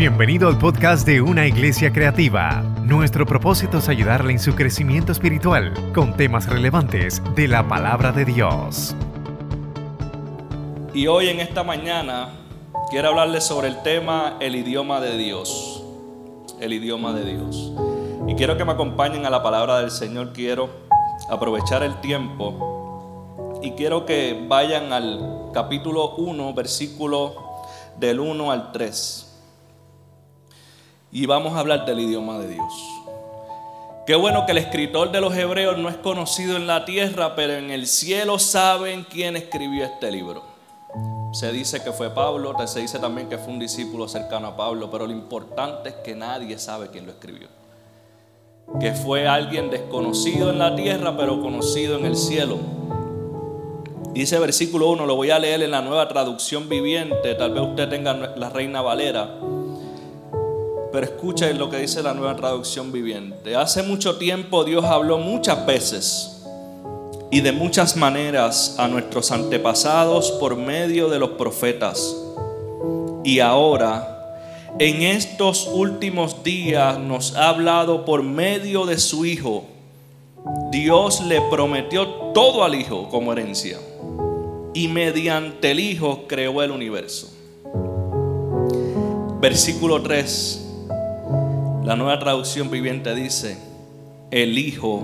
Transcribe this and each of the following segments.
Bienvenido al podcast de Una Iglesia Creativa. Nuestro propósito es ayudarle en su crecimiento espiritual con temas relevantes de la palabra de Dios. Y hoy en esta mañana quiero hablarles sobre el tema el idioma de Dios. El idioma de Dios. Y quiero que me acompañen a la palabra del Señor. Quiero aprovechar el tiempo y quiero que vayan al capítulo 1, versículo del 1 al 3 y vamos a hablar del idioma de Dios. Qué bueno que el escritor de los hebreos no es conocido en la tierra, pero en el cielo saben quién escribió este libro. Se dice que fue Pablo, se dice también que fue un discípulo cercano a Pablo, pero lo importante es que nadie sabe quién lo escribió. Que fue alguien desconocido en la tierra, pero conocido en el cielo. Dice versículo 1, lo voy a leer en la nueva traducción viviente, tal vez usted tenga la Reina Valera. Pero escucha lo que dice la nueva traducción viviente. Hace mucho tiempo Dios habló muchas veces y de muchas maneras a nuestros antepasados por medio de los profetas. Y ahora, en estos últimos días, nos ha hablado por medio de su Hijo. Dios le prometió todo al Hijo como herencia. Y mediante el Hijo creó el universo. Versículo 3 la nueva traducción viviente dice, el Hijo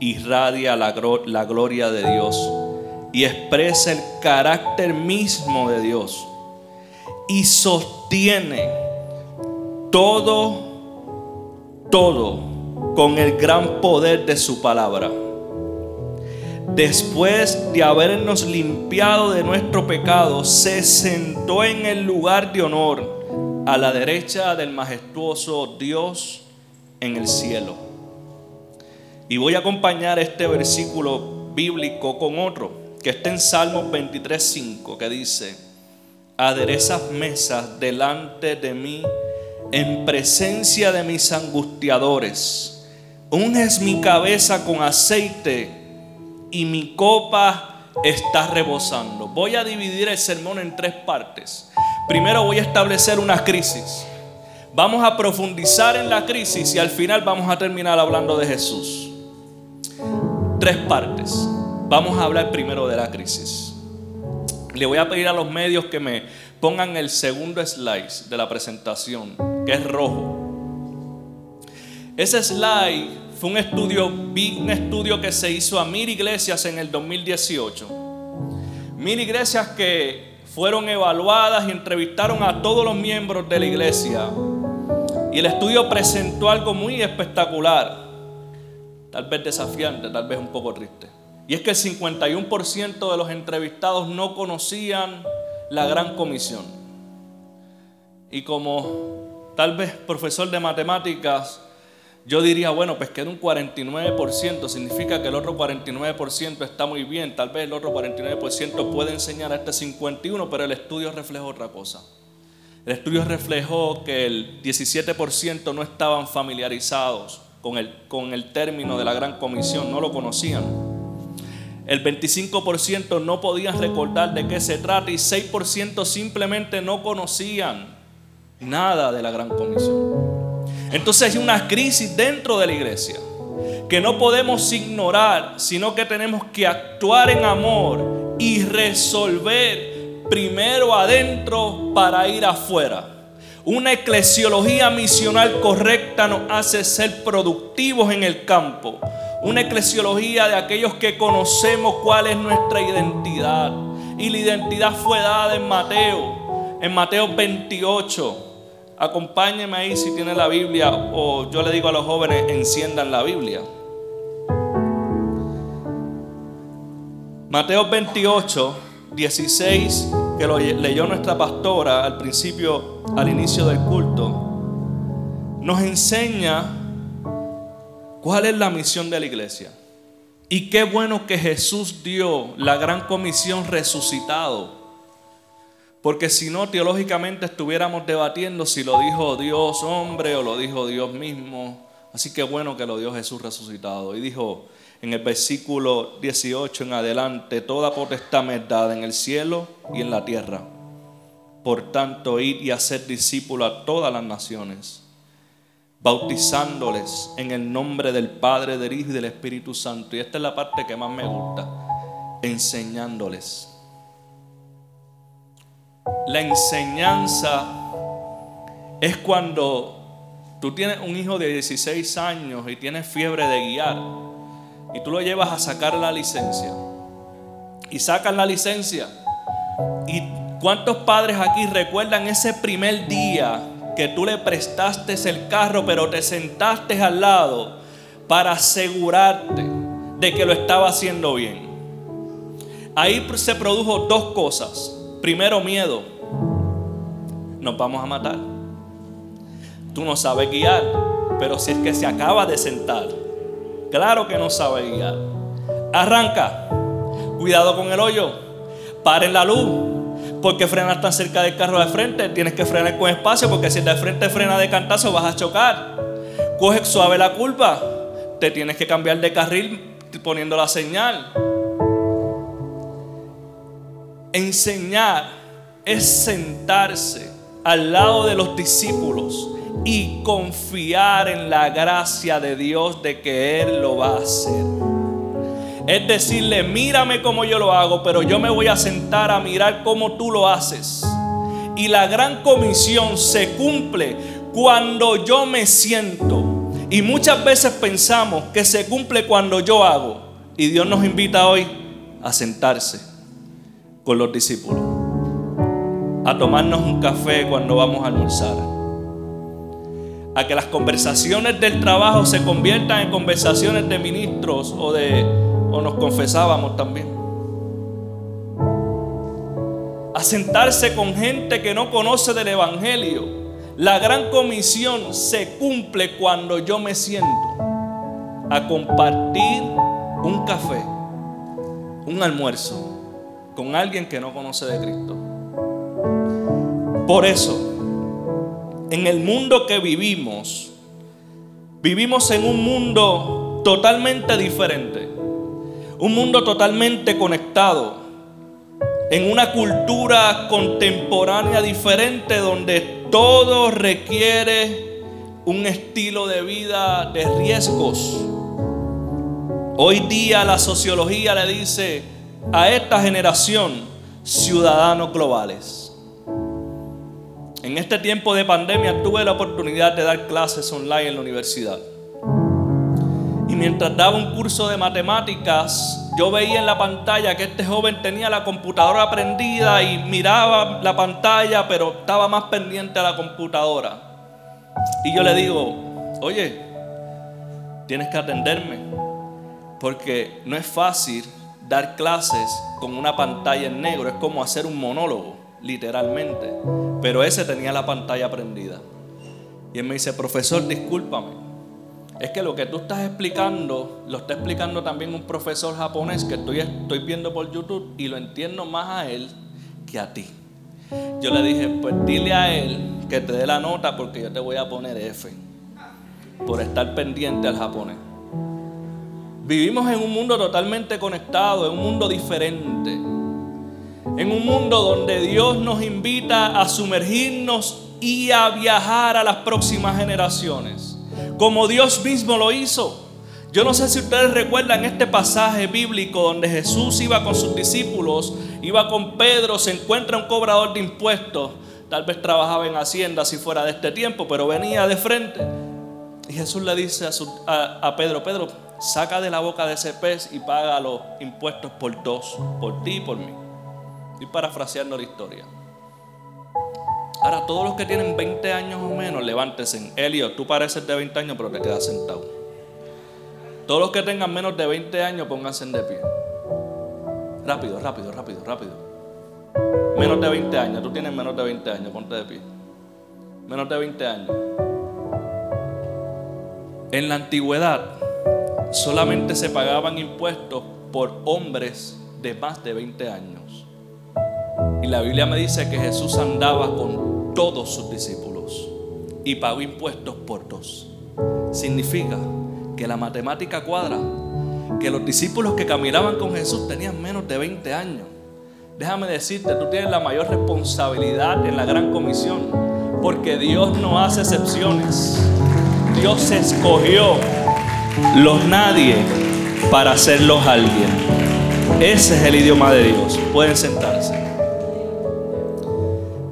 irradia la, gloria de Dios y expresa el carácter mismo de Dios y sostiene todo, todo con el gran poder de su palabra. Después de habernos limpiado de nuestro pecado, se sentó en el lugar de honor a la derecha del majestuoso Dios en el cielo. Y voy a acompañar este versículo bíblico con otro, que está en Salmos 23.5, que dice, aderezas mesas delante de mí en presencia de mis angustiadores. Unges mi cabeza con aceite y mi copa está rebosando. Voy a dividir el sermón en tres partes. Primero voy a establecer una crisis. Vamos a profundizar en la crisis y al final vamos a terminar hablando de Jesús. Tres partes. Vamos a hablar primero de la crisis. Le voy a pedir a los medios que me pongan el segundo slide de la presentación, que es rojo. Ese slide fue un estudio, un estudio que se hizo a mil iglesias en el 2018. Mil iglesias que fueron evaluadas y entrevistaron a todos los miembros de la iglesia. Y el estudio presentó algo muy espectacular, tal vez desafiante, tal vez un poco triste. Y es que el 51% de los entrevistados no conocían la gran comisión. Y como tal vez profesor de matemáticas, yo diría, bueno, pues queda un 49%, significa que el otro 49% está muy bien, tal vez el otro 49% puede enseñar a este 51%, pero el estudio reflejó otra cosa. El estudio reflejó que el 17% no estaban familiarizados con el, con el término de la gran comisión, no lo conocían. El 25% no podían recordar de qué se trata y 6% simplemente no conocían nada de la gran comisión. Entonces hay una crisis dentro de la iglesia que no podemos ignorar, sino que tenemos que actuar en amor y resolver primero adentro para ir afuera. Una eclesiología misional correcta nos hace ser productivos en el campo. Una eclesiología de aquellos que conocemos cuál es nuestra identidad. Y la identidad fue dada en Mateo, en Mateo 28. Acompáñeme ahí si tiene la Biblia o yo le digo a los jóvenes, enciendan la Biblia. Mateo 28, 16, que lo leyó nuestra pastora al principio, al inicio del culto, nos enseña cuál es la misión de la iglesia. Y qué bueno que Jesús dio la gran comisión resucitado porque si no, teológicamente estuviéramos debatiendo si lo dijo Dios hombre o lo dijo Dios mismo. Así que bueno que lo dio Jesús resucitado. Y dijo en el versículo 18 en adelante, toda potestad me dada en el cielo y en la tierra. Por tanto, ir y hacer discípulos a todas las naciones, bautizándoles en el nombre del Padre, del Hijo y del Espíritu Santo. Y esta es la parte que más me gusta, enseñándoles. La enseñanza es cuando tú tienes un hijo de 16 años y tienes fiebre de guiar y tú lo llevas a sacar la licencia. Y sacan la licencia. ¿Y cuántos padres aquí recuerdan ese primer día que tú le prestaste el carro, pero te sentaste al lado para asegurarte de que lo estaba haciendo bien? Ahí se produjo dos cosas. Primero, miedo. Nos vamos a matar. Tú no sabes guiar, pero si es que se acaba de sentar Claro que no sabe guiar. Arranca. Cuidado con el hoyo. Paren la luz. Porque frenas tan cerca del carro de frente. Tienes que frenar con espacio. Porque si el de frente frena de cantazo vas a chocar. Coge suave la culpa. Te tienes que cambiar de carril poniendo la señal. Enseñar es sentarse al lado de los discípulos y confiar en la gracia de Dios de que Él lo va a hacer. Es decirle, mírame como yo lo hago, pero yo me voy a sentar a mirar cómo tú lo haces. Y la gran comisión se cumple cuando yo me siento. Y muchas veces pensamos que se cumple cuando yo hago. Y Dios nos invita hoy a sentarse con los discípulos. A tomarnos un café cuando vamos a almorzar a que las conversaciones del trabajo se conviertan en conversaciones de ministros o de o nos confesábamos también. A sentarse con gente que no conoce del evangelio. La gran comisión se cumple cuando yo me siento a compartir un café, un almuerzo con alguien que no conoce de Cristo. Por eso en el mundo que vivimos, vivimos en un mundo totalmente diferente, un mundo totalmente conectado, en una cultura contemporánea diferente donde todo requiere un estilo de vida de riesgos. Hoy día la sociología le dice a esta generación ciudadanos globales. En este tiempo de pandemia tuve la oportunidad de dar clases online en la universidad. Y mientras daba un curso de matemáticas, yo veía en la pantalla que este joven tenía la computadora prendida y miraba la pantalla, pero estaba más pendiente a la computadora. Y yo le digo, oye, tienes que atenderme, porque no es fácil dar clases con una pantalla en negro, es como hacer un monólogo literalmente. Pero ese tenía la pantalla prendida. Y él me dice, profesor, discúlpame. Es que lo que tú estás explicando, lo está explicando también un profesor japonés que estoy, estoy viendo por YouTube y lo entiendo más a él que a ti. Yo le dije, pues dile a él que te dé la nota porque yo te voy a poner F por estar pendiente al japonés. Vivimos en un mundo totalmente conectado, en un mundo diferente en un mundo donde Dios nos invita a sumergirnos y a viajar a las próximas generaciones, como Dios mismo lo hizo. Yo no sé si ustedes recuerdan este pasaje bíblico donde Jesús iba con sus discípulos, iba con Pedro, se encuentra un cobrador de impuestos, tal vez trabajaba en Hacienda si fuera de este tiempo, pero venía de frente. Y Jesús le dice a, a Pedro, Pedro, saca de la boca de ese pez y paga los impuestos por dos, por ti y por mí. Estoy parafraseando la historia. Ahora, todos los que tienen 20 años o menos, levántense. Elio, tú pareces de 20 años, pero te quedas sentado. Todos los que tengan menos de 20 años, pónganse de pie. Rápido, rápido, rápido, rápido. Menos de 20 años, tú tienes menos de 20 años, ponte de pie. Menos de 20 años. En la antigüedad solamente se pagaban impuestos por hombres de más de 20 años. Y la Biblia me dice que Jesús andaba con todos sus discípulos y pagó impuestos por dos. Significa que la matemática cuadra, que los discípulos que caminaban con Jesús tenían menos de 20 años. déjame decirte, tú tienes la mayor responsabilidad en la gran comisión, porque Dios no hace excepciones. Dios escogió los nadie para hacerlos alguien. Ese es el idioma de Dios. Pueden sentarse.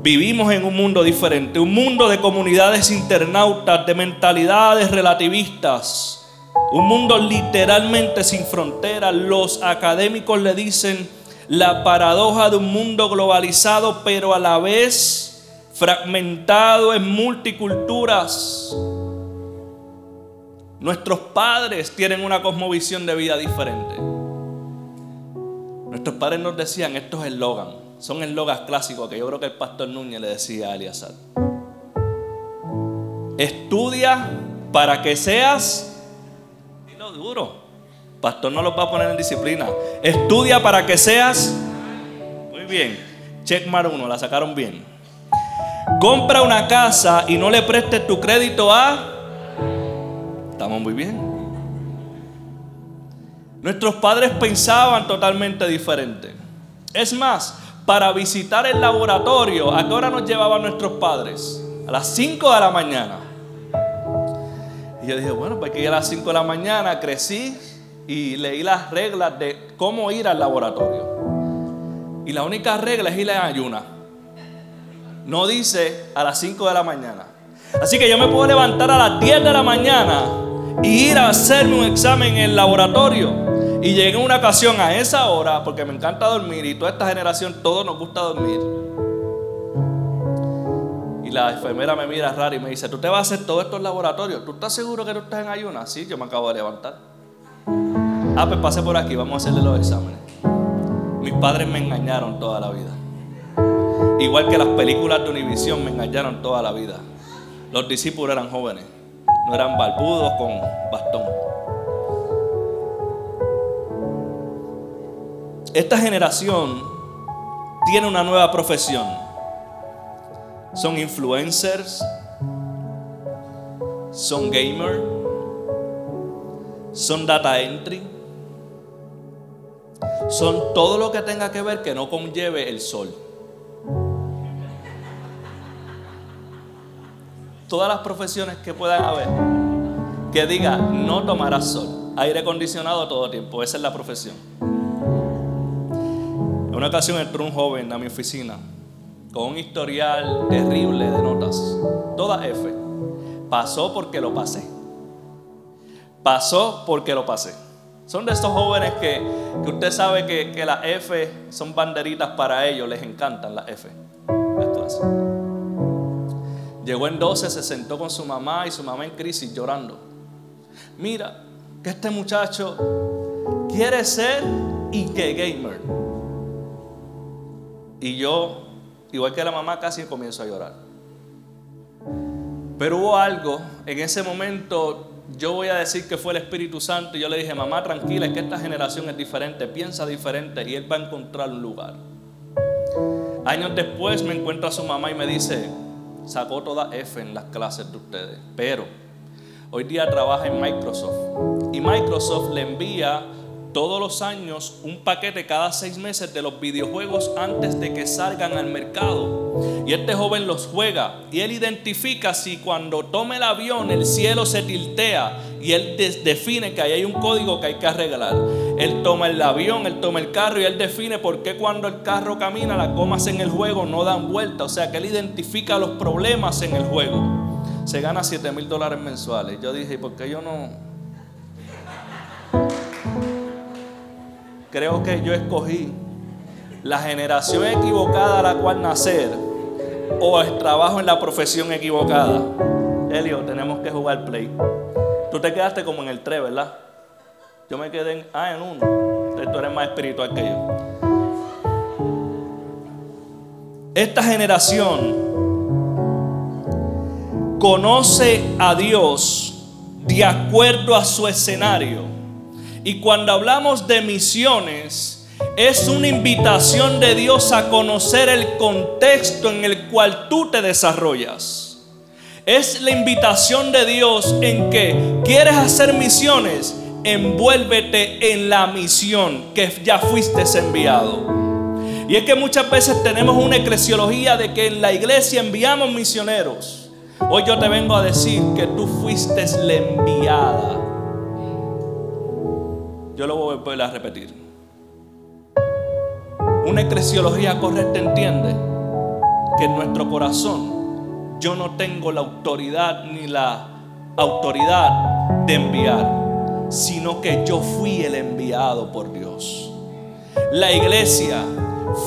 Vivimos en un mundo diferente, un mundo de comunidades internautas, de mentalidades relativistas, un mundo literalmente sin fronteras. Los académicos le dicen la paradoja de un mundo globalizado, pero a la vez fragmentado en multiculturas. Nuestros padres tienen una cosmovisión de vida diferente. Nuestros padres nos decían estos eslogan son eslogans clásicos que yo creo que el pastor Núñez le decía a Eliasar. Estudia para que seas, lo duro, pastor no lo va a poner en disciplina. Estudia para que seas, muy bien, checkmar uno, la sacaron bien. Compra una casa y no le prestes tu crédito a, estamos muy bien. Nuestros padres pensaban totalmente diferente. Es más, para visitar el laboratorio. ¿A qué hora nos llevaban nuestros padres? A las 5 de la mañana. Y yo dije, bueno, pues que a las 5 de la mañana crecí y leí las reglas de cómo ir al laboratorio. Y la única regla es ir a ayuna. No dice a las 5 de la mañana. Así que yo me puedo levantar a las 10 de la mañana y ir a hacerme un examen en el laboratorio. Y llegué una ocasión a esa hora, porque me encanta dormir y toda esta generación, todos nos gusta dormir. Y la enfermera me mira raro y me dice, ¿tú te vas a hacer todos estos laboratorios? ¿Tú estás seguro que tú estás en ayunas? Sí, yo me acabo de levantar. Ah, pues pase por aquí, vamos a hacerle los exámenes. Mis padres me engañaron toda la vida. Igual que las películas de Univisión me engañaron toda la vida. Los discípulos eran jóvenes, no eran barbudos con bastón. Esta generación tiene una nueva profesión. Son influencers, son gamers, son data entry, son todo lo que tenga que ver que no conlleve el sol. Todas las profesiones que puedan haber, que diga no tomarás sol, aire acondicionado todo tiempo, esa es la profesión una ocasión entró un joven a mi oficina con un historial terrible de notas, toda F. Pasó porque lo pasé. Pasó porque lo pasé. Son de estos jóvenes que, usted sabe que, que las F son banderitas para ellos, les encantan las F. Las Llegó en 12, se sentó con su mamá y su mamá en crisis llorando. Mira, que este muchacho quiere ser y que gamer. Y yo, igual que la mamá, casi comienzo a llorar. Pero hubo algo, en ese momento yo voy a decir que fue el Espíritu Santo y yo le dije, mamá, tranquila, es que esta generación es diferente, piensa diferente y él va a encontrar un lugar. Años después me encuentra su mamá y me dice, sacó toda F en las clases de ustedes, pero hoy día trabaja en Microsoft y Microsoft le envía todos los años un paquete cada seis meses de los videojuegos antes de que salgan al mercado. Y este joven los juega y él identifica si cuando toma el avión el cielo se tiltea y él define que ahí hay un código que hay que arreglar. Él toma el avión, él toma el carro y él define por qué cuando el carro camina las comas en el juego no dan vuelta. O sea que él identifica los problemas en el juego. Se gana 7 mil dólares mensuales. Yo dije, ¿por qué yo no? creo que yo escogí la generación equivocada a la cual nacer o el trabajo en la profesión equivocada. Elio, tenemos que jugar play. Tú te quedaste como en el 3, ¿verdad? Yo me quedé en, ah, en uno. Tú eres más espiritual que yo. Esta generación conoce a Dios de acuerdo a su escenario. Y cuando hablamos de misiones, es una invitación de Dios a conocer el contexto en el cual tú te desarrollas. Es la invitación de Dios en que quieres hacer misiones, envuélvete en la misión que ya fuiste enviado. Y es que muchas veces tenemos una eclesiología de que en la iglesia enviamos misioneros. Hoy yo te vengo a decir que tú fuiste la enviada. Yo lo voy a volver a repetir. Una eclesiología correcta entiende que en nuestro corazón yo no tengo la autoridad ni la autoridad de enviar, sino que yo fui el enviado por Dios. La iglesia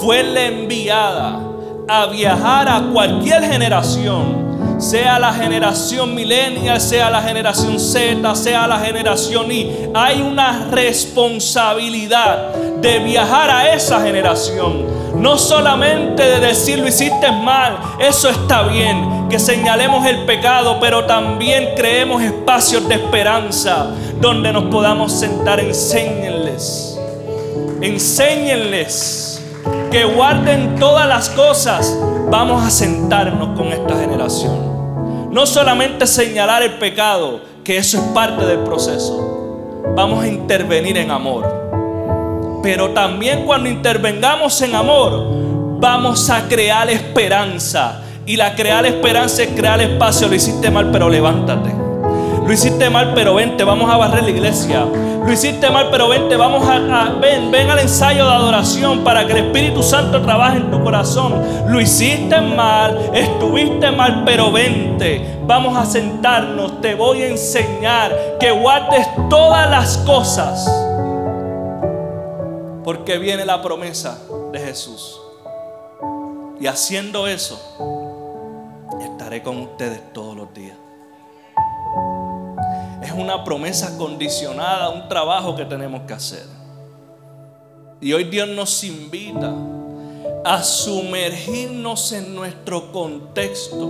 fue la enviada a viajar a cualquier generación, sea la generación millennial, sea la generación Z, sea la generación Y. Hay una responsabilidad de viajar a esa generación. No solamente de decir lo hiciste mal, eso está bien, que señalemos el pecado, pero también creemos espacios de esperanza donde nos podamos sentar. Enséñenles, enséñenles que guarden todas las cosas, vamos a sentarnos con esta generación. No solamente señalar el pecado, que eso es parte del proceso. Vamos a intervenir en amor. Pero también cuando intervengamos en amor, vamos a crear esperanza. Y la crear esperanza es crear espacio. Lo hiciste mal, pero levántate. Lo hiciste mal, pero vente, vamos a barrer la iglesia. Lo hiciste mal, pero vente, vamos a, ven, ven al ensayo de adoración para que el Espíritu Santo trabaje en tu corazón. Lo hiciste mal, estuviste mal, pero vente. Vamos a sentarnos, te voy a enseñar que guardes todas las cosas. Porque viene la promesa de Jesús. Y haciendo eso, estaré con ustedes todos los días una promesa condicionada, un trabajo que tenemos que hacer. Y hoy Dios nos invita a sumergirnos en nuestro contexto.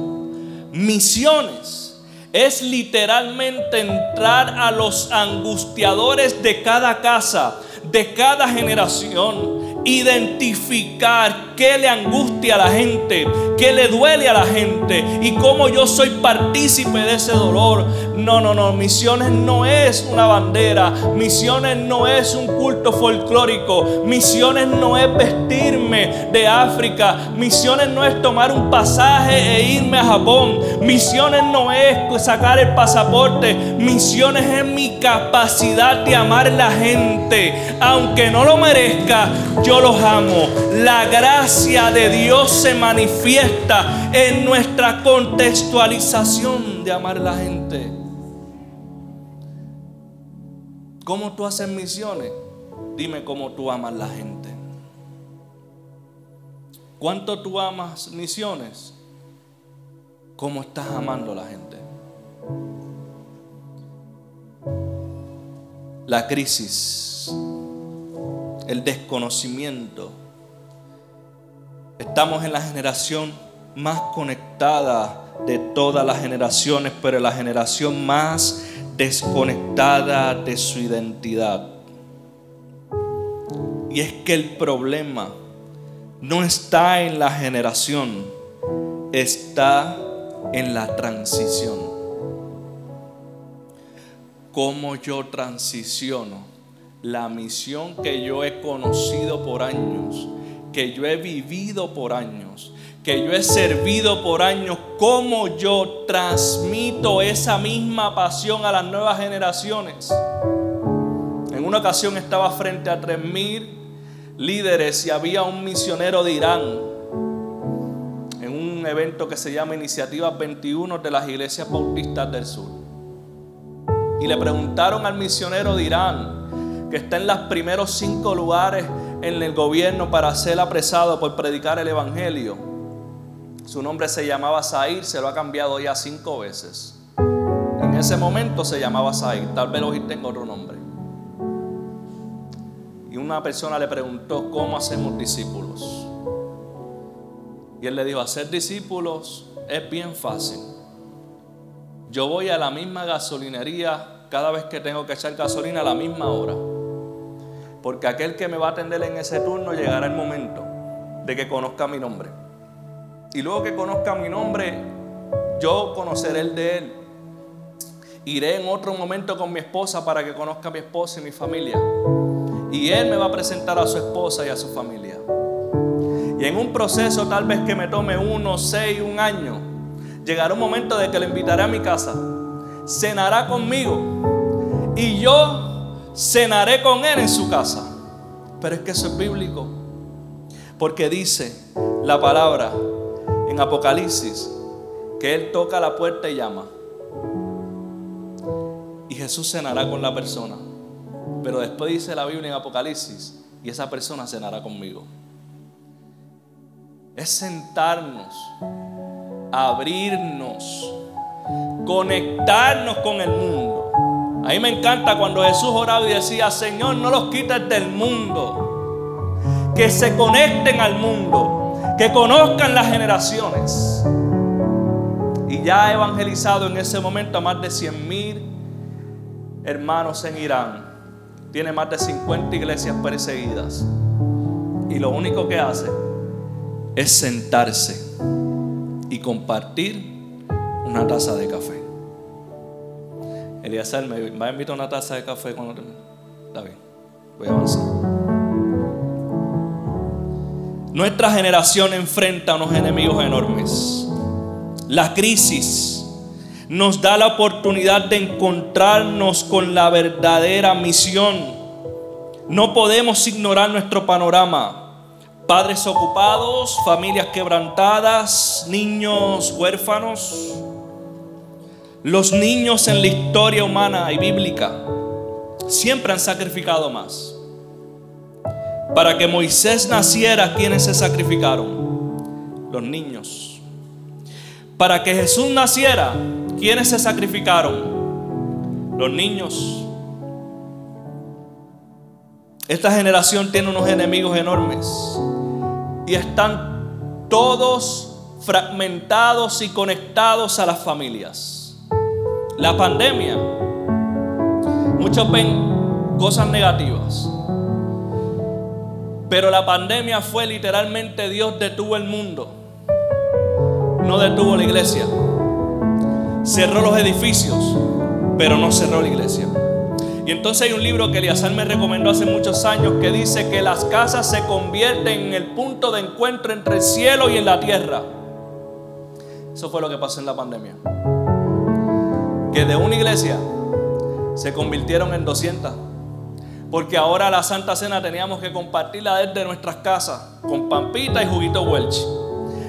Misiones es literalmente entrar a los angustiadores de cada casa, de cada generación identificar qué le angustia a la gente, qué le duele a la gente y cómo yo soy partícipe de ese dolor. No, no, no, misiones no es una bandera, misiones no es un culto folclórico, misiones no es vestirme de África, misiones no es tomar un pasaje e irme a Japón, misiones no es sacar el pasaporte, misiones es mi capacidad de amar a la gente, aunque no lo merezca, yo los amo. La gracia de Dios se manifiesta en nuestra contextualización de amar a la gente. ¿Cómo tú haces misiones? Dime cómo tú amas a la gente. ¿Cuánto tú amas misiones? ¿Cómo estás amando a la gente? La crisis el desconocimiento. Estamos en la generación más conectada de todas las generaciones, pero la generación más desconectada de su identidad. Y es que el problema no está en la generación, está en la transición. ¿Cómo yo transiciono? la misión que yo he conocido por años, que yo he vivido por años, que yo he servido por años, cómo yo transmito esa misma pasión a las nuevas generaciones. En una ocasión estaba frente a tres mil líderes y había un misionero de Irán en un evento que se llama Iniciativa 21 de las iglesias bautistas del sur. Y le preguntaron al misionero de Irán, que está en los primeros cinco lugares en el gobierno para ser apresado por predicar el Evangelio. Su nombre se llamaba Sair, se lo ha cambiado ya cinco veces. En ese momento se llamaba Sair, tal vez hoy tengo otro nombre. Y una persona le preguntó, ¿cómo hacemos discípulos? Y él le dijo, hacer discípulos es bien fácil. Yo voy a la misma gasolinería cada vez que tengo que echar gasolina a la misma hora. Porque aquel que me va a atender en ese turno llegará el momento de que conozca mi nombre. Y luego que conozca mi nombre, yo conoceré el de él. Iré en otro momento con mi esposa para que conozca a mi esposa y mi familia. Y él me va a presentar a su esposa y a su familia. Y en un proceso tal vez que me tome uno, seis, un año, llegará un momento de que le invitaré a mi casa. Cenará conmigo. Y yo cenaré con él en su casa. Pero es que eso es bíblico. Porque dice la palabra en Apocalipsis que Él toca la puerta y llama. Y Jesús cenará con la persona. Pero después dice la Biblia en Apocalipsis, y esa persona cenará conmigo. Es sentarnos, abrirnos, conectarnos con el mundo. A mí me encanta cuando Jesús oraba y decía, Señor, no los quites del mundo. Que se conecten al mundo, que conozcan las generaciones. Y ya ha evangelizado en ese momento a más de 100 mil hermanos en Irán tiene más de 50 iglesias perseguidas. Y lo único que hace es sentarse y compartir una taza de café. Eliezer, ¿me va a invitar una taza de café cuando Está bien, voy a avanzar. Nuestra generación enfrenta a unos enemigos enormes. La crisis nos da la oportunidad de encontrarnos con la verdadera misión. No podemos ignorar nuestro panorama. Padres ocupados, familias quebrantadas, niños huérfanos. Los niños en la historia humana y bíblica siempre han sacrificado más. Para que Moisés naciera, ¿quiénes se sacrificaron? Los niños. Para que Jesús naciera, ¿Quiénes se sacrificaron? Los niños. Esta generación tiene unos enemigos enormes y están todos fragmentados y conectados a las familias. La pandemia, muchos ven cosas negativas, pero la pandemia fue literalmente Dios detuvo el mundo, no detuvo la iglesia. Cerró los edificios, pero no cerró la iglesia. Y entonces hay un libro que Eliazar me recomendó hace muchos años que dice que las casas se convierten en el punto de encuentro entre el cielo y en la tierra. Eso fue lo que pasó en la pandemia. Que de una iglesia se convirtieron en 200. Porque ahora la Santa Cena teníamos que compartirla desde nuestras casas con pampita y juguito Welch.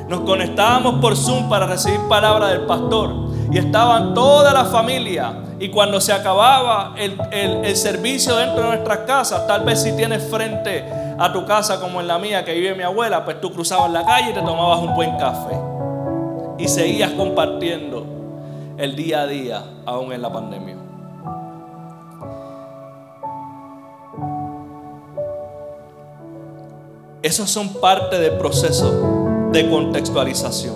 Nos conectábamos por Zoom para recibir palabra del pastor y estaban toda la familia. Y cuando se acababa el, servicio dentro de nuestras casas, tal vez si tienes frente a tu casa como en la mía que vive mi abuela, pues tú cruzabas la calle y te tomabas un buen café. Y seguías compartiendo el día a día, aún en la pandemia. Esos son parte del proceso de contextualización.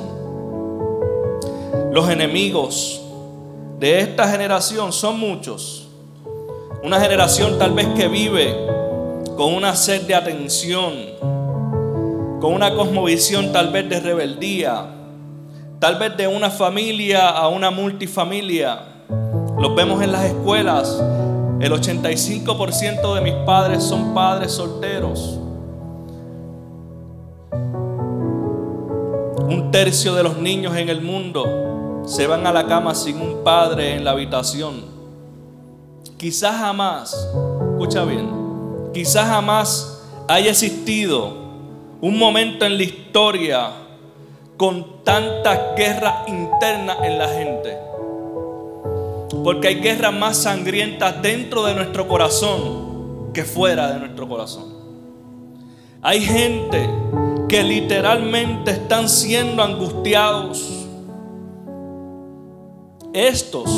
Los enemigos de esta generación son muchos. Una generación tal vez que vive con una sed de atención, con una cosmovisión tal vez de rebeldía, tal vez de una familia a una multifamilia. Los vemos en las escuelas. El 85% de mis padres son padres solteros. Un tercio de los niños en el mundo se van a la cama sin un padre en la habitación. Quizás jamás, escucha bien, quizás jamás haya existido un momento en la historia con tanta guerra interna en la gente. Porque hay guerras más sangrientas dentro de nuestro corazón que fuera de nuestro corazón. Hay gente que literalmente están siendo angustiados estos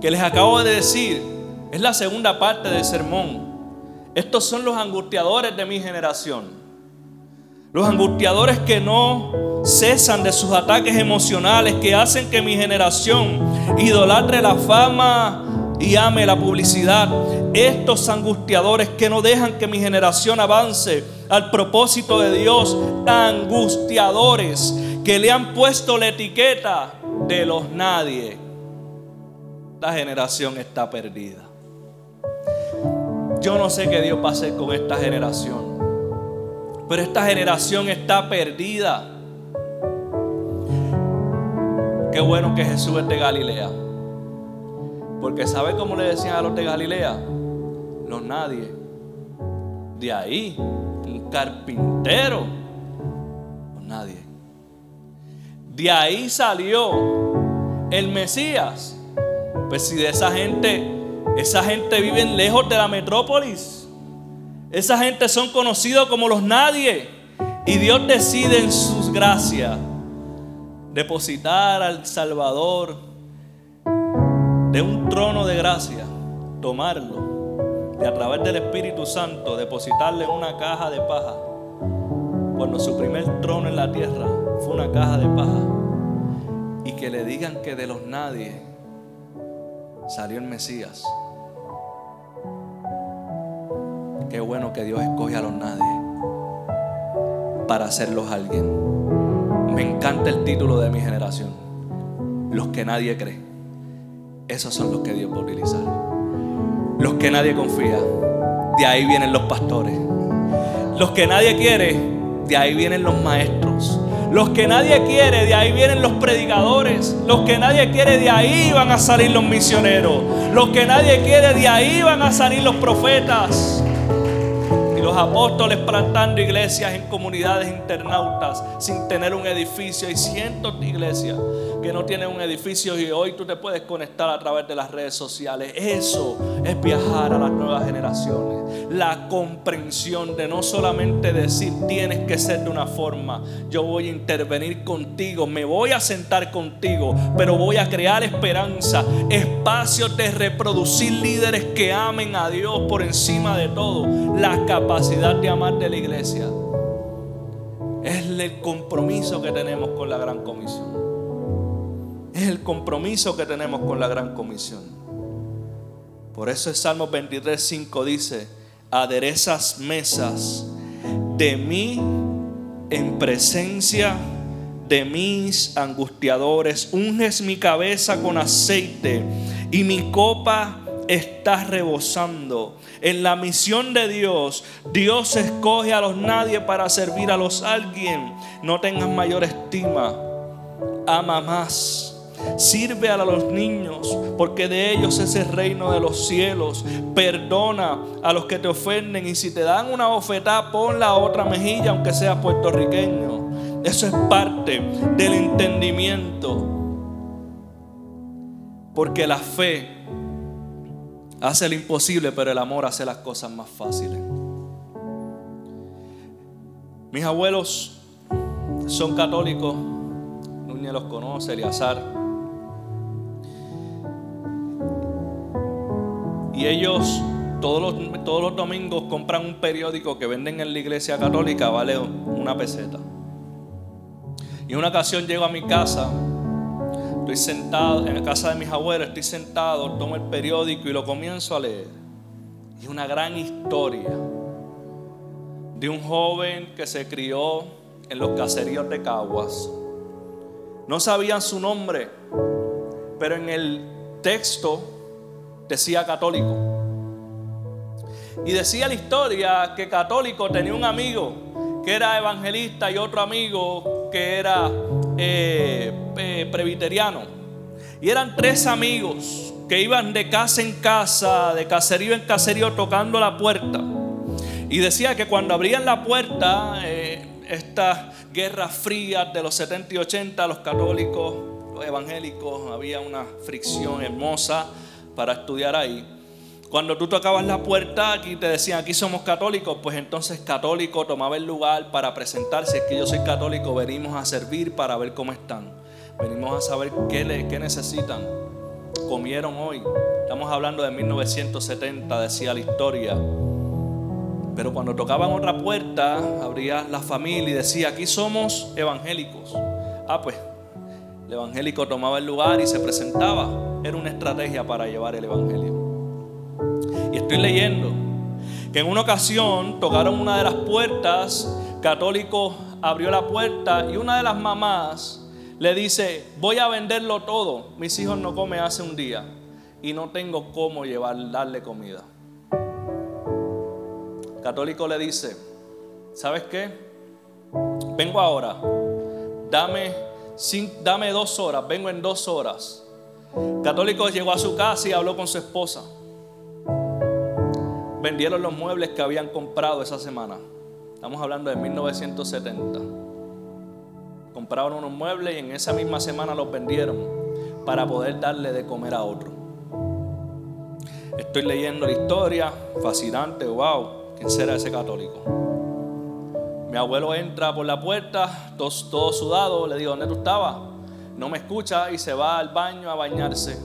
que les acabo de decir es la segunda parte del sermón. Estos son los angustiadores de mi generación. Los angustiadores que no cesan de sus ataques emocionales, que hacen que mi generación idolatre la fama y ame la publicidad. Estos angustiadores que no dejan que mi generación avance al propósito de Dios. Angustiadores que le han puesto la etiqueta de los nadie. La generación está perdida. Yo no sé qué Dios va a hacer con esta generación. Pero esta generación está perdida. Qué bueno que Jesús es de Galilea. Porque ¿sabe cómo le decían a los de Galilea? Los nadie. De ahí, un carpintero. Los nadie. De ahí salió el Mesías. Pues si de esa gente, esa gente vive lejos de la metrópolis. Esa gente son conocidos como los nadie. Y Dios decide en sus gracias depositar al Salvador de un trono de gracia, tomarlo y a través del Espíritu Santo depositarle una caja de paja. Cuando su primer trono en la tierra fue una caja de paja. Y que le digan que de los nadie salió el Mesías. Qué bueno que Dios escoge a los nadie para hacerlos alguien. Me encanta el título de mi generación. Los que nadie cree. Esos son los que Dios va a utilizar. Los que nadie confía. De ahí vienen los pastores. Los que nadie quiere. De ahí vienen los maestros. Los que nadie quiere, de ahí vienen los predicadores. Los que nadie quiere, de ahí van a salir los misioneros. Los que nadie quiere, de ahí van a salir los profetas los apóstoles plantando iglesias en comunidades internautas sin tener un edificio. Hay cientos de iglesias que no tienen un edificio y hoy tú te puedes conectar a través de las redes sociales. Eso es viajar a las nuevas generaciones. La comprensión de no solamente decir tienes que ser de una forma, yo voy a intervenir contigo, me voy a sentar contigo, pero voy a crear esperanza, espacios de reproducir líderes que amen a Dios por encima de todo. La capacidad de amar de la iglesia es el compromiso que tenemos con la gran comisión. Es el compromiso que tenemos con la gran comisión. Por eso el Salmo 23, 5 dice, aderezas mesas de mí en presencia de mis angustiadores, unges mi cabeza con aceite y mi copa está rebosando. En la misión de Dios, Dios escoge a los nadie para servir a los alguien. No tengas mayor estima, ama más Sirve a los niños, porque de ellos es el reino de los cielos. Perdona a los que te ofenden y si te dan una oferta, pon la otra mejilla, aunque sea puertorriqueño. Eso es parte del entendimiento. Porque la fe hace lo imposible, pero el amor hace las cosas más fáciles. Mis abuelos son católicos, Núñez los conoce, Eliazar. Y ellos todos los, todos los domingos compran un periódico que venden en la iglesia católica, vale una peseta. Y una ocasión llego a mi casa, estoy sentado, en la casa de mis abuelos, estoy sentado, tomo el periódico y lo comienzo a leer. Y una gran historia de un joven que se crió en los caseríos de Caguas. No sabían su nombre, pero en el texto decía católico. Y decía la historia que católico tenía un amigo que era evangelista y otro amigo que era eh, presbiteriano. Y eran tres amigos que iban de casa en casa, de caserío en caserío, tocando la puerta. Y decía que cuando abrían la puerta, eh, estas guerras frías de los 70 y 80, los católicos, los evangélicos, había una fricción hermosa para estudiar ahí. Cuando tú tocabas la puerta y te decían aquí somos católicos, pues entonces católico tomaba el lugar para presentarse. Es que yo soy católico, venimos a servir para ver cómo están. Venimos a saber qué, le, qué necesitan. Comieron hoy. Estamos hablando de 1970, decía la historia. Pero cuando tocaban otra puerta, abría la familia y decía, aquí somos evangélicos. Ah, pues el evangélico tomaba el lugar y se presentaba. Era una estrategia para llevar el evangelio. Estoy leyendo que en una ocasión tocaron una de las puertas, católico abrió la puerta y una de las mamás le dice, voy a venderlo todo, mis hijos no comen hace un día y no tengo cómo llevar, darle comida. Católico le dice, ¿sabes qué? Vengo ahora, dame, dame dos horas, vengo en dos horas. Católico llegó a su casa y habló con su esposa. Vendieron los muebles que habían comprado esa semana. Estamos hablando de 1970. Compraron unos muebles y en esa misma semana los vendieron para poder darle de comer a otro. Estoy leyendo la historia, fascinante, wow, ¿quién será ese católico? Mi abuelo entra por la puerta, todo, todo sudado, le digo, ¿dónde tú estabas? No me escucha y se va al baño a bañarse.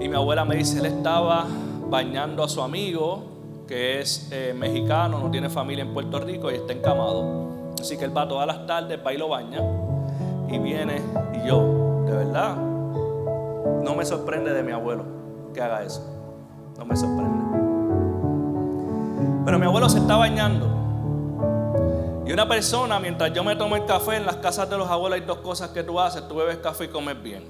Y mi abuela me dice, él estaba bañando a su amigo, que es eh, mexicano, no tiene familia en Puerto Rico y está encamado. Así que él va todas las tardes, va y lo baña. Y viene y yo, de verdad, no me sorprende de mi abuelo que haga eso. No me sorprende. Pero mi abuelo se está bañando. Y una persona, mientras yo me tomo el café, en las casas de los abuelos hay dos cosas que tú haces. Tú bebes café y comes bien.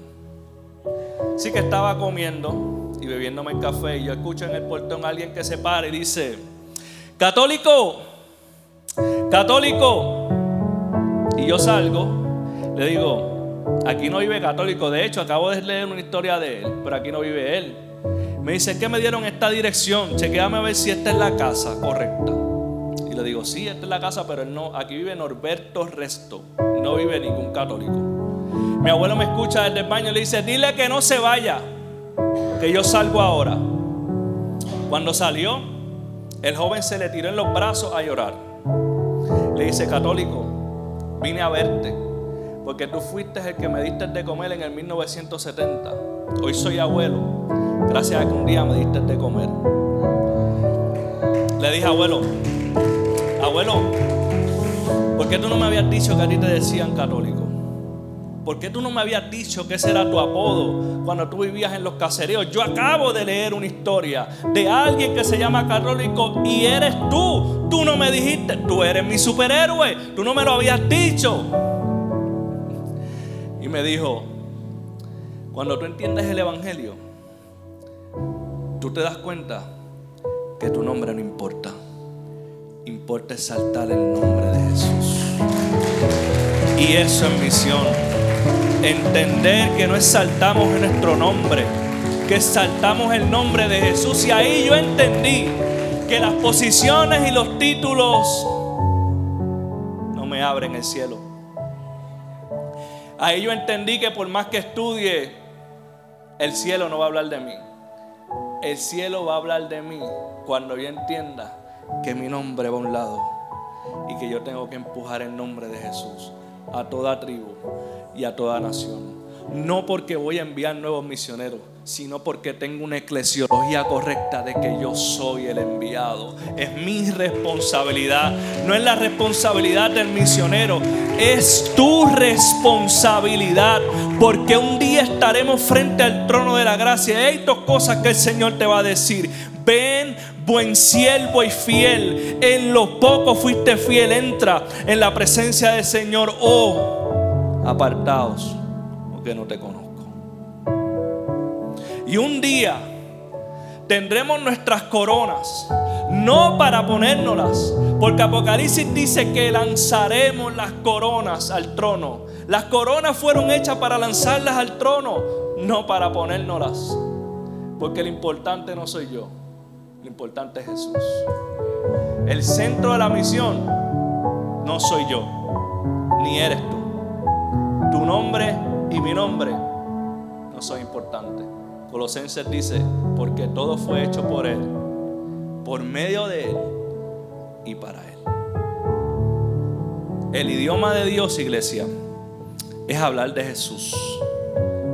Así que estaba comiendo y bebiéndome el café y yo escucho en el portón a alguien que se para y dice, católico, católico. Y yo salgo, le digo, aquí no vive católico. De hecho, acabo de leer una historia de él, pero aquí no vive él. Me dice, que me dieron esta dirección? Chequeame a ver si esta es la casa correcta. Y le digo, sí, esta es la casa, pero no, aquí vive Norberto Resto. No vive ningún católico. Mi abuelo me escucha desde el baño y le dice, dile que no se vaya, que yo salgo ahora. Cuando salió, el joven se le tiró en los brazos a llorar. Le dice, católico, vine a verte, porque tú fuiste el que me diste de comer en el 1970. Hoy soy abuelo Gracias a que un día me diste de comer. Le dije, abuelo, abuelo, ¿por qué tú no me habías dicho que a ti te decían católico? ¿Por qué tú no me habías dicho que ese era tu apodo cuando tú vivías en los casereos? Yo acabo de leer una historia de alguien que se llama católico y eres tú. Tú no me dijiste, tú eres mi superhéroe, tú no me lo habías dicho. Y me dijo, cuando tú entiendes el Evangelio, tú te das cuenta que tu nombre no importa. Importa exaltar el nombre de Jesús. Y eso es misión. Entender que no exaltamos nuestro nombre, que exaltamos el nombre de Jesús. Y ahí yo entendí que las posiciones y los títulos no me abren el cielo. Ahí yo entendí que por más que estudie, el cielo no va a hablar de mí. El cielo va a hablar de mí cuando yo entienda que mi nombre va a un lado y que yo tengo que empujar el nombre de Jesús a toda tribu y a toda nación. No porque voy a enviar nuevos misioneros, sino porque tengo una eclesiología correcta de que yo soy el enviado. Es mi responsabilidad, no es la responsabilidad del misionero, es tu responsabilidad, porque un día estaremos frente al trono de la gracia. Hay dos cosas que el Señor te va a decir. Ven, buen siervo y fiel, en lo poco fuiste fiel, entra en la presencia del Señor. Oh, apartaos, porque no te conozco. Y un día tendremos nuestras coronas, no para ponérnoslas, porque Apocalipsis dice que lanzaremos las coronas al trono. Las coronas fueron hechas para lanzarlas al trono, no para ponérnoslas. Porque lo importante no soy yo, lo importante es Jesús. El centro de la misión no soy yo, ni eres tú. Tu nombre y mi nombre no son importantes. Colosenses dice, porque todo fue hecho por Él, por medio de Él y para Él. El idioma de Dios, iglesia, es hablar de Jesús.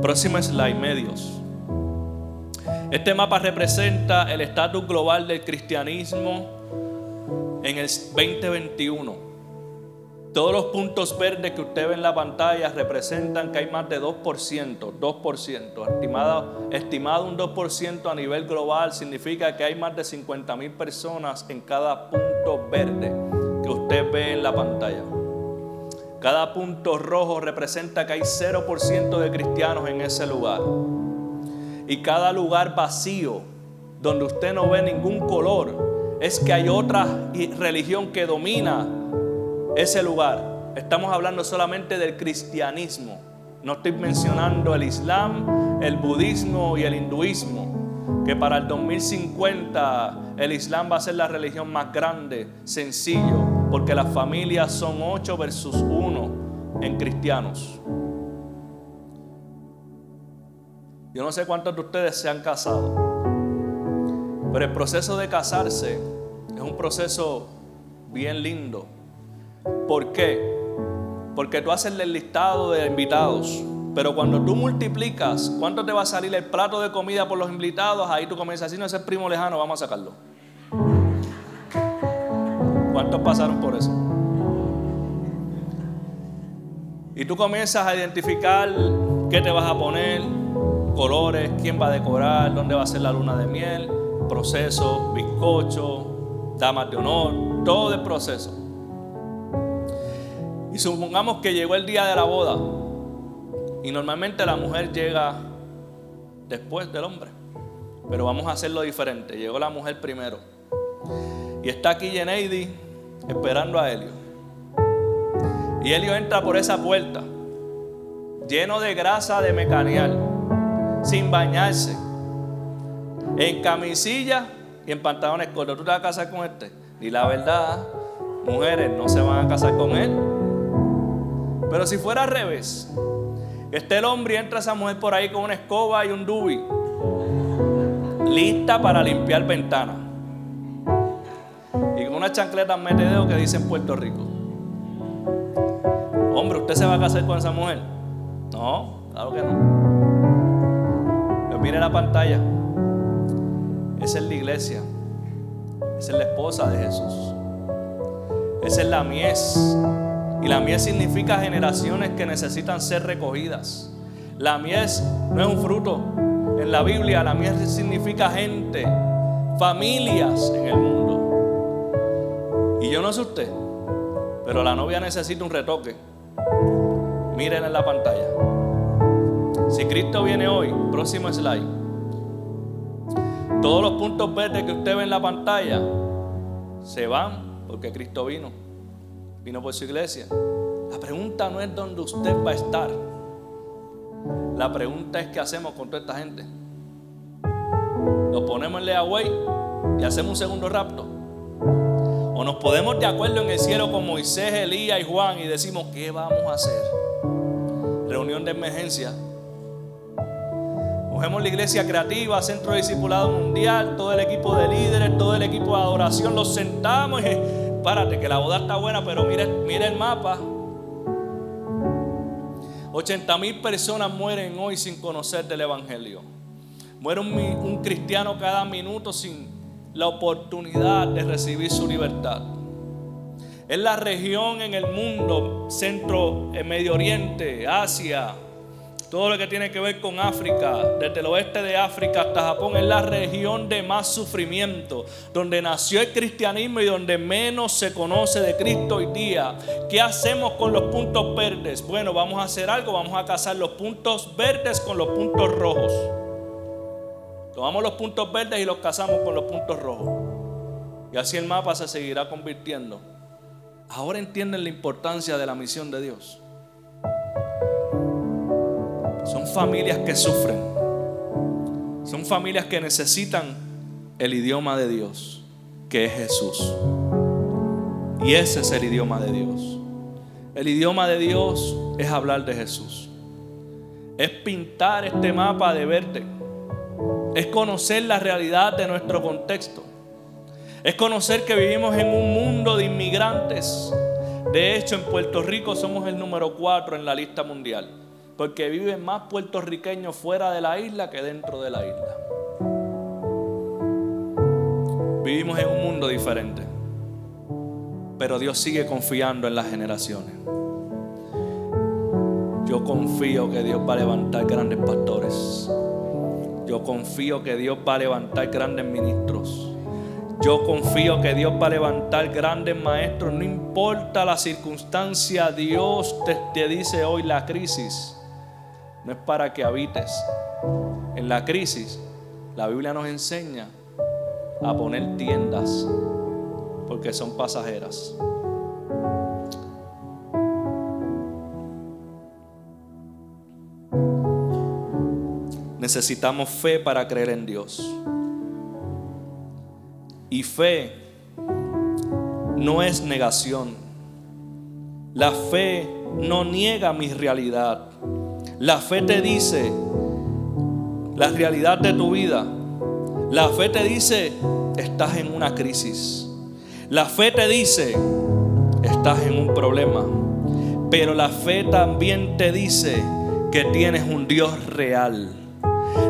Próximo slide, medios. Este mapa representa el estatus global del cristianismo en el 2021. Todos los puntos verdes que usted ve en la pantalla representan que hay más de 2%, 2%. Estimado, estimado un 2% a nivel global significa que hay más de 50 mil personas en cada punto verde que usted ve en la pantalla. Cada punto rojo representa que hay 0% de cristianos en ese lugar. Y cada lugar vacío, donde usted no ve ningún color, es que hay otra religión que domina ese lugar. Estamos hablando solamente del cristianismo. No estoy mencionando el islam, el budismo y el hinduismo, que para el 2050 el islam va a ser la religión más grande, sencillo, porque las familias son 8 versus 1 en cristianos. Yo no sé cuántos de ustedes se han casado, pero el proceso de casarse es un proceso bien lindo. ¿Por qué? Porque tú haces el listado de invitados, pero cuando tú multiplicas cuánto te va a salir el plato de comida por los invitados, ahí tú comienzas, si no es el primo lejano, vamos a sacarlo. ¿Cuántos pasaron por eso? Y tú comienzas a identificar qué te vas a poner, colores, quién va a decorar, dónde va a ser la luna de miel, proceso, bizcocho, damas de honor, todo el proceso. Y supongamos que llegó el día de la boda. Y normalmente la mujer llega después del hombre. Pero vamos a hacerlo diferente. Llegó la mujer primero. Y está aquí Geneidi esperando a Helio. Y Helio entra por esa puerta, lleno de grasa de mecanial, sin bañarse, en camisilla y en pantalones cortos. ¿Tú te vas a casar con este? Y la verdad, mujeres no se van a casar con él. Pero si fuera al revés, esté el hombre y entra esa mujer por ahí con una escoba y un dubi, lista para limpiar ventanas. Y con una chancleta metedeo que dice en Puerto Rico. Hombre, ¿usted se va a casar con esa mujer? No, claro que no. Pero mire la pantalla. Esa es la iglesia. Esa es la esposa de Jesús. Esa es la mies y la mies significa generaciones que necesitan ser recogidas. La mies no es un fruto. En la Biblia la mies significa gente, familias en el mundo. Y yo no sé usted, pero la novia necesita un retoque. Miren en la pantalla. Si Cristo viene hoy, próximo slide. Todos los puntos verdes que usted ve en la pantalla se van porque Cristo vino vino por su iglesia. La pregunta no es dónde usted va a estar. La pregunta es qué hacemos con toda esta gente. Nos ponemos en layaway y hacemos un segundo rapto. O nos podemos de acuerdo en el cielo con Moisés, Elías y Juan y decimos, ¿qué vamos a hacer? Reunión de emergencia. Cogemos la iglesia creativa, centro de discipulado mundial, todo el equipo de líderes, todo el equipo de adoración, los sentamos y párate, que la boda está buena, pero mire el mapa. 80 mil personas mueren hoy sin conocer del Evangelio. Muere un, cristiano cada minuto sin la oportunidad de recibir su libertad. Es la región en el mundo, centro, Medio Oriente, Asia, todo lo que tiene que ver con África, desde el oeste de África hasta Japón, es la región de más sufrimiento, donde nació el cristianismo y donde menos se conoce de Cristo hoy día. ¿Qué hacemos con los puntos verdes? Bueno, vamos a hacer algo, vamos a casar los puntos verdes con los puntos rojos. Tomamos los puntos verdes y los casamos con los puntos rojos. Y así el mapa se seguirá convirtiendo. Ahora entienden la importancia de la misión de Dios. Familias que sufren. Son familias que necesitan el idioma de Dios, que es Jesús. Y ese es el idioma de Dios. El idioma de Dios es hablar de Jesús. Es pintar este mapa de verde. Es conocer la realidad de nuestro contexto. Es conocer que vivimos en un mundo de inmigrantes. De hecho, en Puerto Rico somos el número cuatro en la lista mundial porque viven más puertorriqueños fuera de la isla que dentro de la isla. Vivimos en un mundo diferente, pero Dios sigue confiando en las generaciones. Yo confío que Dios va a levantar grandes pastores. Yo confío que Dios va a levantar grandes ministros. Yo confío que Dios va a levantar grandes maestros. No importa la circunstancia, Dios te, dice hoy la crisis no es para que habites en la crisis. La Biblia nos enseña a poner tiendas porque son pasajeras. Necesitamos fe para creer en Dios. Y fe no es negación. La fe no niega mi realidad. La fe te dice la realidad de tu vida. La fe te dice, estás en una crisis. La fe te dice, estás en un problema. Pero la fe también te dice que tienes un Dios real.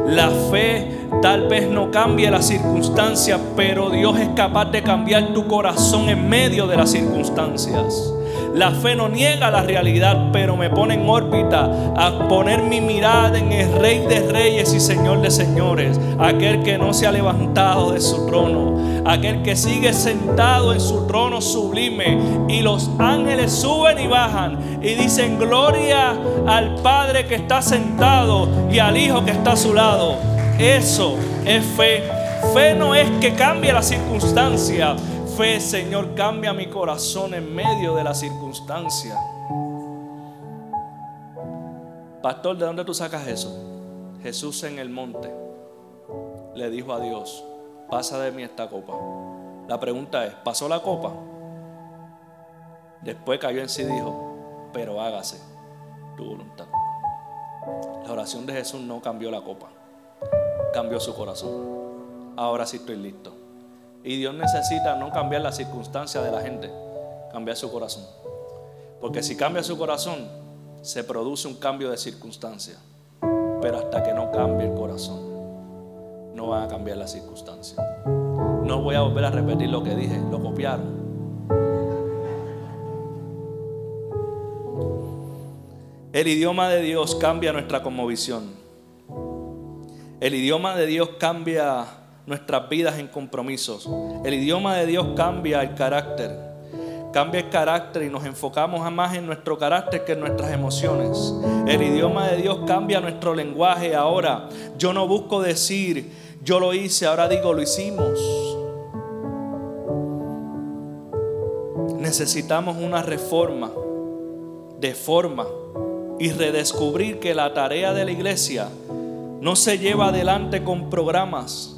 La fe tal vez no cambie la circunstancia, pero Dios es capaz de cambiar tu corazón en medio de las circunstancias. La fe no niega la realidad, pero me pone en órbita a poner mi mirada en el Rey de Reyes y Señor de Señores, aquel que no se ha levantado de su trono, aquel que sigue sentado en su trono sublime y los ángeles suben y bajan y dicen gloria al Padre que está sentado y al Hijo que está a su lado. Eso es fe. Fe no es que cambie la circunstancia fe, Señor, cambia mi corazón en medio de la circunstancia. Pastor, ¿de dónde tú sacas eso? Jesús en el monte le dijo a Dios, pasa de mí esta copa. La pregunta es, ¿pasó la copa? Después cayó en sí y dijo, pero hágase tu voluntad. La oración de Jesús no cambió la copa, cambió su corazón. Ahora sí estoy listo. Y Dios necesita no cambiar las circunstancias de la gente, cambiar su corazón. Porque si cambia su corazón, se produce un cambio de circunstancia. Pero hasta que no cambie el corazón, no van a cambiar las circunstancias. No voy a volver a repetir lo que dije, lo copiaron. El idioma de Dios cambia nuestra conmovisión. El idioma de Dios cambia nuestras vidas en compromisos. El idioma de Dios cambia el carácter. Cambia el carácter y nos enfocamos más en nuestro carácter que en nuestras emociones. El idioma de Dios cambia nuestro lenguaje ahora. Yo no busco decir, yo lo hice, ahora digo, lo hicimos. Necesitamos una reforma de forma y redescubrir que la tarea de la iglesia no se lleva adelante con programas,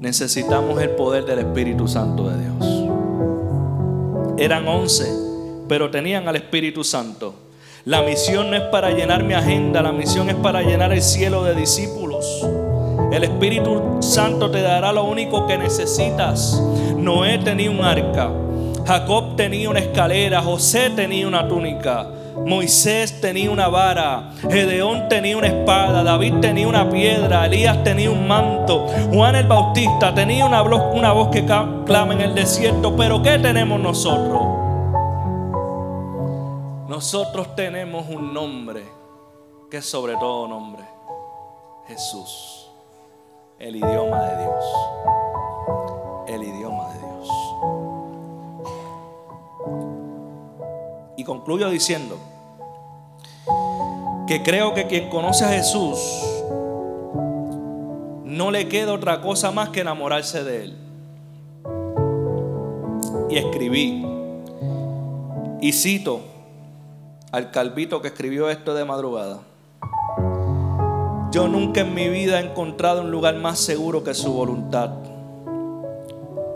necesitamos el poder del Espíritu Santo de Dios. Eran once, pero tenían al Espíritu Santo. La misión no es para llenar mi agenda, la misión es para llenar el cielo de discípulos. El Espíritu Santo te dará lo único que necesitas. Noé tenía un arca, Jacob tenía una escalera, José tenía una túnica. Moisés tenía una vara, Gedeón tenía una espada, David tenía una piedra, Elías tenía un manto, Juan el Bautista tenía una voz, una voz que clama en el desierto. Pero ¿qué tenemos nosotros? Nosotros tenemos un nombre que es sobre todo nombre, Jesús, el idioma de Dios, concluyo diciendo, que creo que quien conoce a Jesús no le queda otra cosa más que enamorarse de Él. Y escribí, y cito al calvito que escribió esto de madrugada. Yo nunca en mi vida he encontrado un lugar más seguro que su voluntad,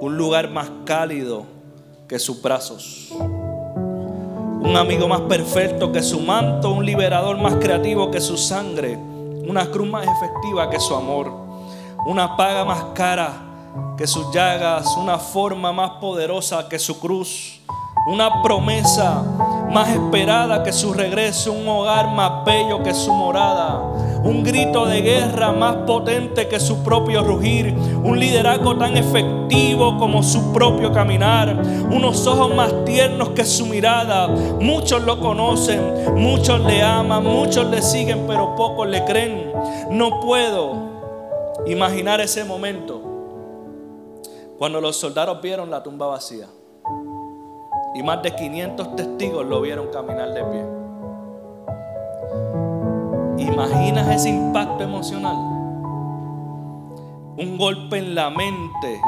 un lugar más cálido que sus brazos un amigo más perfecto que su manto, un liberador más creativo que su sangre, una cruz más efectiva que su amor, una paga más cara que sus llagas, una forma más poderosa que su cruz, una promesa más esperada que su regreso, un hogar más bello que su morada, un grito de guerra más potente que su propio rugir, un liderazgo tan efectivo como su propio caminar, unos ojos más tiernos que su mirada. Muchos lo conocen, muchos le aman, muchos le siguen, pero pocos le creen. No puedo imaginar ese momento cuando los soldados vieron la tumba vacía y más de 500 testigos lo vieron caminar de pie. ¿Imaginas ese impacto emocional? Un golpe en la mente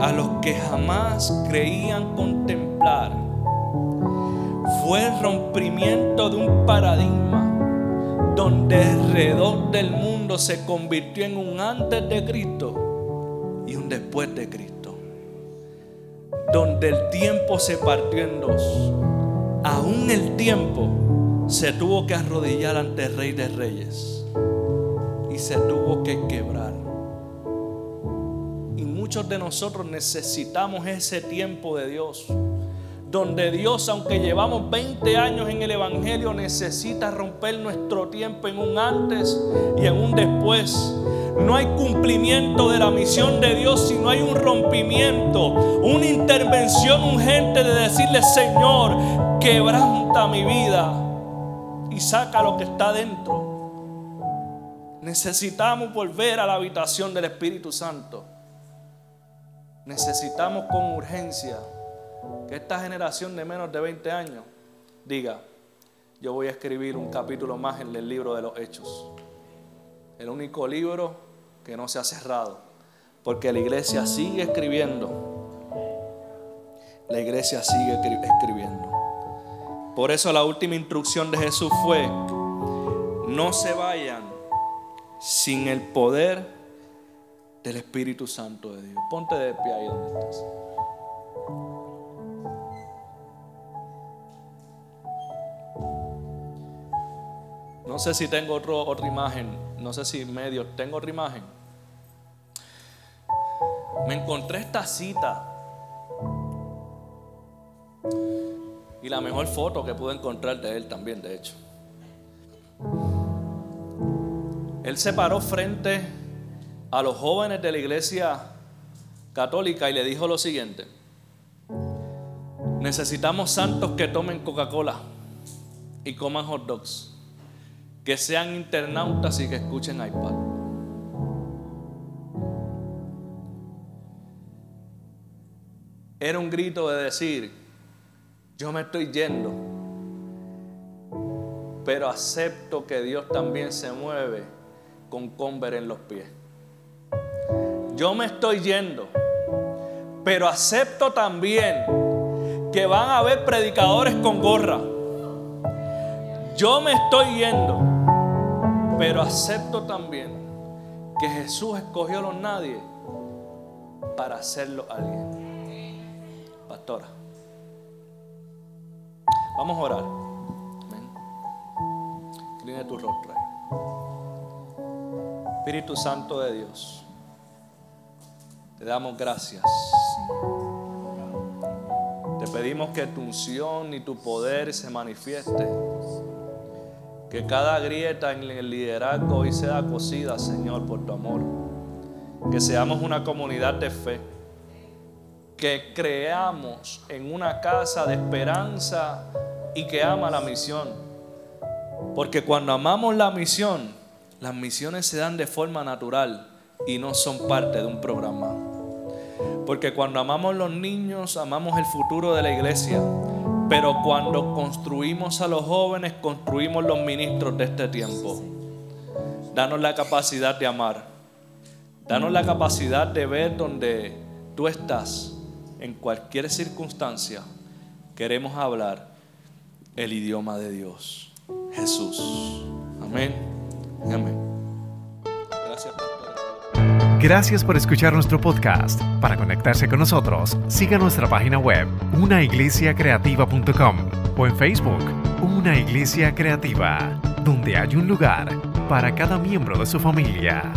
a los que jamás creían contemplar. Fue el rompimiento de un paradigma donde alrededor del mundo se convirtió en un antes de Cristo y un después de Cristo. Donde el tiempo se partió en dos. Aún el tiempo se tuvo que arrodillar ante el Rey de Reyes y se tuvo que quebrar. Y muchos de nosotros necesitamos ese tiempo de Dios donde Dios, aunque llevamos 20 años en el Evangelio, necesita romper nuestro tiempo en un antes y en un después. No hay cumplimiento de la misión de Dios si no hay un rompimiento, una intervención urgente de decirle, Señor, quebranta mi vida saca lo que está dentro. Necesitamos volver a la habitación del Espíritu Santo. Necesitamos con urgencia que esta generación de menos de 20 años diga, yo voy a escribir un capítulo más en el libro de los hechos. El único libro que no se ha cerrado, porque la iglesia sigue escribiendo. La iglesia sigue escribiendo. Por eso la última instrucción de Jesús fue, no se vayan sin el poder del Espíritu Santo de Dios. Ponte de pie ahí donde estás. No sé si tengo otra imagen, no sé si medio, tengo otra imagen. Me encontré esta cita y la mejor foto que pude encontrar de él también, de hecho. Él se paró frente a los jóvenes de la iglesia católica y le dijo lo siguiente, necesitamos santos que tomen Coca-Cola y coman hot dogs que sean internautas y que escuchen iPad. Era un grito de decir, yo me estoy yendo, pero acepto que Dios también se mueve con Conver en los pies. Yo me estoy yendo, pero acepto también que van a haber predicadores con gorra. Yo me estoy yendo, pero acepto también que Jesús escogió a los nadie para hacerlo alguien. Pastora, vamos a orar. Incline tu rostro. Espíritu Santo de Dios, te damos gracias. Te pedimos que tu unción y tu poder se manifieste que cada grieta en el liderazgo hoy sea cosida, Señor, por tu amor. Que seamos una comunidad de fe. Que creamos en una casa de esperanza y que ama la misión. Porque cuando amamos la misión, las misiones se dan de forma natural y no son parte de un programa. Porque cuando amamos los niños, amamos el futuro de la iglesia. Pero cuando construimos a los jóvenes, construimos los ministros de este tiempo. Danos la capacidad de amar. Danos la capacidad de ver donde tú estás, en cualquier circunstancia. Queremos hablar el idioma de Dios. Jesús. Amén. Amén. Gracias por escuchar nuestro podcast. Para conectarse con nosotros, siga nuestra página web, unaiglesiacreativa.com o en Facebook, Una Iglesia Creativa, donde hay un lugar para cada miembro de su familia.